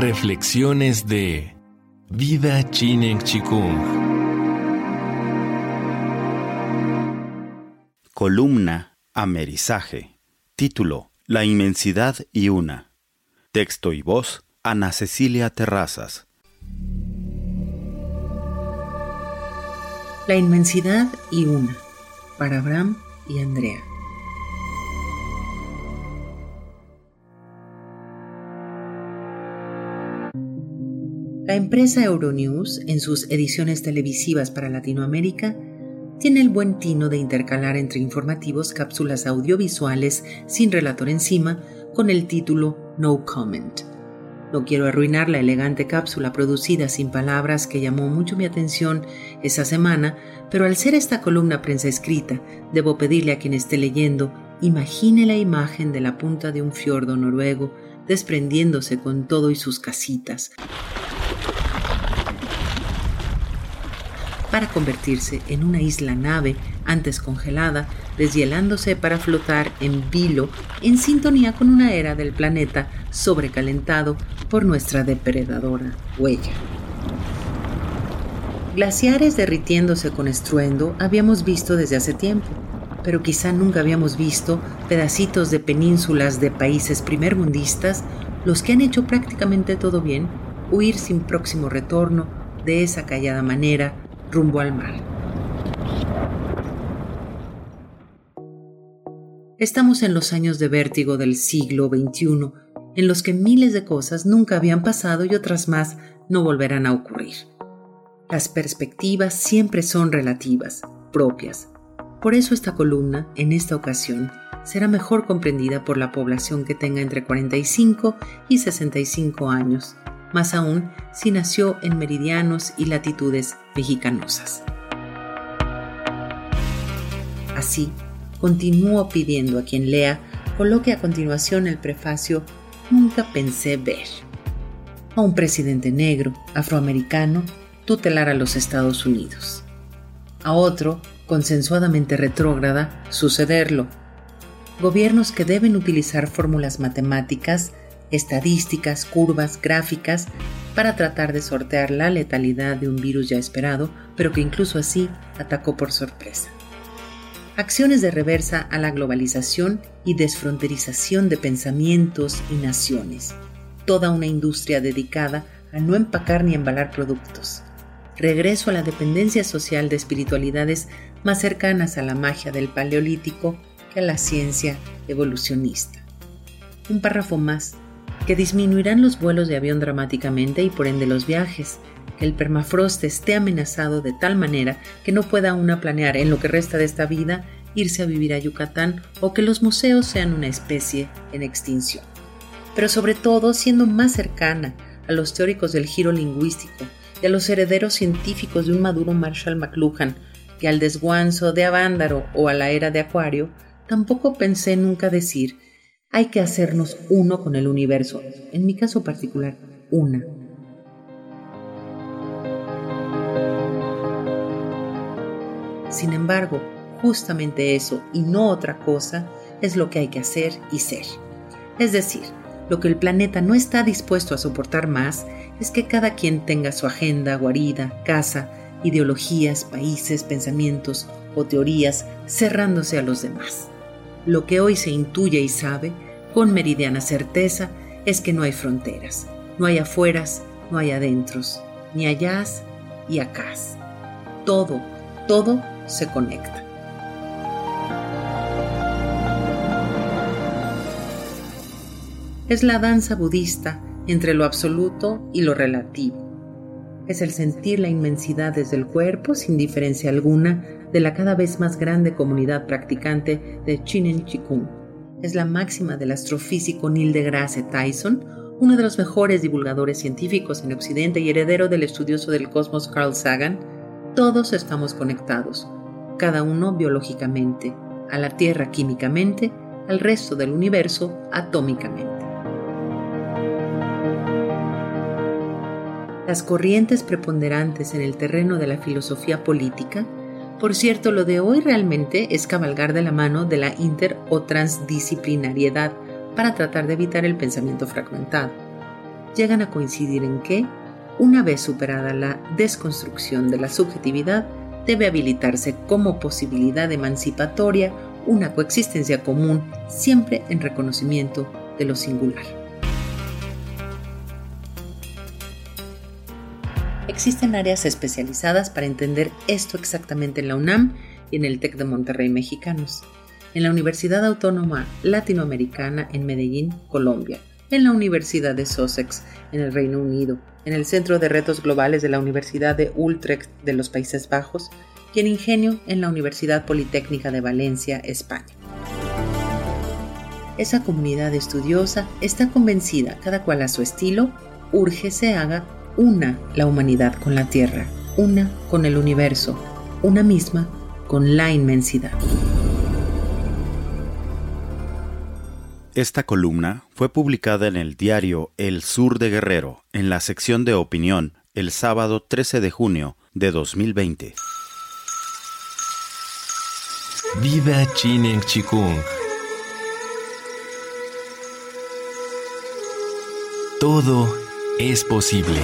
Reflexiones de Vida Chinen Chikung. Columna Amerizaje. Título La inmensidad y una. Texto y voz Ana Cecilia Terrazas. La inmensidad y una. Para Abraham y Andrea. La empresa Euronews, en sus ediciones televisivas para Latinoamérica, tiene el buen tino de intercalar entre informativos cápsulas audiovisuales sin relator encima con el título No Comment. No quiero arruinar la elegante cápsula producida sin palabras que llamó mucho mi atención esa semana, pero al ser esta columna prensa escrita, debo pedirle a quien esté leyendo imagine la imagen de la punta de un fiordo noruego desprendiéndose con todo y sus casitas, para convertirse en una isla nave antes congelada, deshielándose para flotar en vilo en sintonía con una era del planeta sobrecalentado por nuestra depredadora huella. Glaciares derritiéndose con estruendo habíamos visto desde hace tiempo, pero quizá nunca habíamos visto pedacitos de penínsulas de países primermundistas, los que han hecho prácticamente todo bien, huir sin próximo retorno de esa callada manera rumbo al mar. Estamos en los años de vértigo del siglo XXI, en los que miles de cosas nunca habían pasado y otras más no volverán a ocurrir. Las perspectivas siempre son relativas, propias. Por eso esta columna, en esta ocasión, será mejor comprendida por la población que tenga entre 45 y 65 años, más aún si nació en meridianos y latitudes mexicanosas. Así, continúo pidiendo a quien lea coloque a continuación el prefacio Nunca pensé ver. A un presidente negro, afroamericano, tutelar a los Estados Unidos. A otro, consensuadamente retrógrada, sucederlo. Gobiernos que deben utilizar fórmulas matemáticas estadísticas, curvas, gráficas, para tratar de sortear la letalidad de un virus ya esperado, pero que incluso así atacó por sorpresa. Acciones de reversa a la globalización y desfronterización de pensamientos y naciones. Toda una industria dedicada a no empacar ni embalar productos. Regreso a la dependencia social de espiritualidades más cercanas a la magia del paleolítico que a la ciencia evolucionista. Un párrafo más que disminuirán los vuelos de avión dramáticamente y por ende los viajes, que el permafrost esté amenazado de tal manera que no pueda una planear en lo que resta de esta vida irse a vivir a Yucatán o que los museos sean una especie en extinción. Pero sobre todo siendo más cercana a los teóricos del giro lingüístico y a los herederos científicos de un maduro Marshall McLuhan, que al desguanzo de Avándaro o a la era de Acuario, tampoco pensé nunca decir hay que hacernos uno con el universo, en mi caso particular, una. Sin embargo, justamente eso y no otra cosa es lo que hay que hacer y ser. Es decir, lo que el planeta no está dispuesto a soportar más es que cada quien tenga su agenda, guarida, casa, ideologías, países, pensamientos o teorías cerrándose a los demás. Lo que hoy se intuye y sabe, con meridiana certeza, es que no hay fronteras, no hay afueras, no hay adentros, ni allá y acá. Todo, todo se conecta. Es la danza budista entre lo absoluto y lo relativo. Es el sentir la inmensidad desde el cuerpo sin diferencia alguna de la cada vez más grande comunidad practicante de Chinen Chikung. Es la máxima del astrofísico Neil deGrasse Tyson, uno de los mejores divulgadores científicos en Occidente y heredero del estudioso del cosmos Carl Sagan. Todos estamos conectados, cada uno biológicamente, a la Tierra químicamente, al resto del universo atómicamente. Las corrientes preponderantes en el terreno de la filosofía política por cierto, lo de hoy realmente es cabalgar de la mano de la inter o transdisciplinariedad para tratar de evitar el pensamiento fragmentado. llegan a coincidir en que, una vez superada la desconstrucción de la subjetividad, debe habilitarse como posibilidad emancipatoria una coexistencia común siempre en reconocimiento de lo singular. Existen áreas especializadas para entender esto exactamente en la UNAM y en el TEC de Monterrey mexicanos, en la Universidad Autónoma Latinoamericana en Medellín, Colombia, en la Universidad de Sussex, en el Reino Unido, en el Centro de Retos Globales de la Universidad de Utrecht de los Países Bajos. Y en Ingenio en la Universidad Politécnica de Valencia, España. Esa comunidad estudiosa está convencida, cada cual a su estilo, urge se haga una la humanidad con la Tierra, una con el universo, una misma con la inmensidad. Esta columna fue publicada en el diario El Sur de Guerrero, en la sección de opinión, el sábado 13 de junio de 2020. Viva Chinen Chikung. Todo es posible.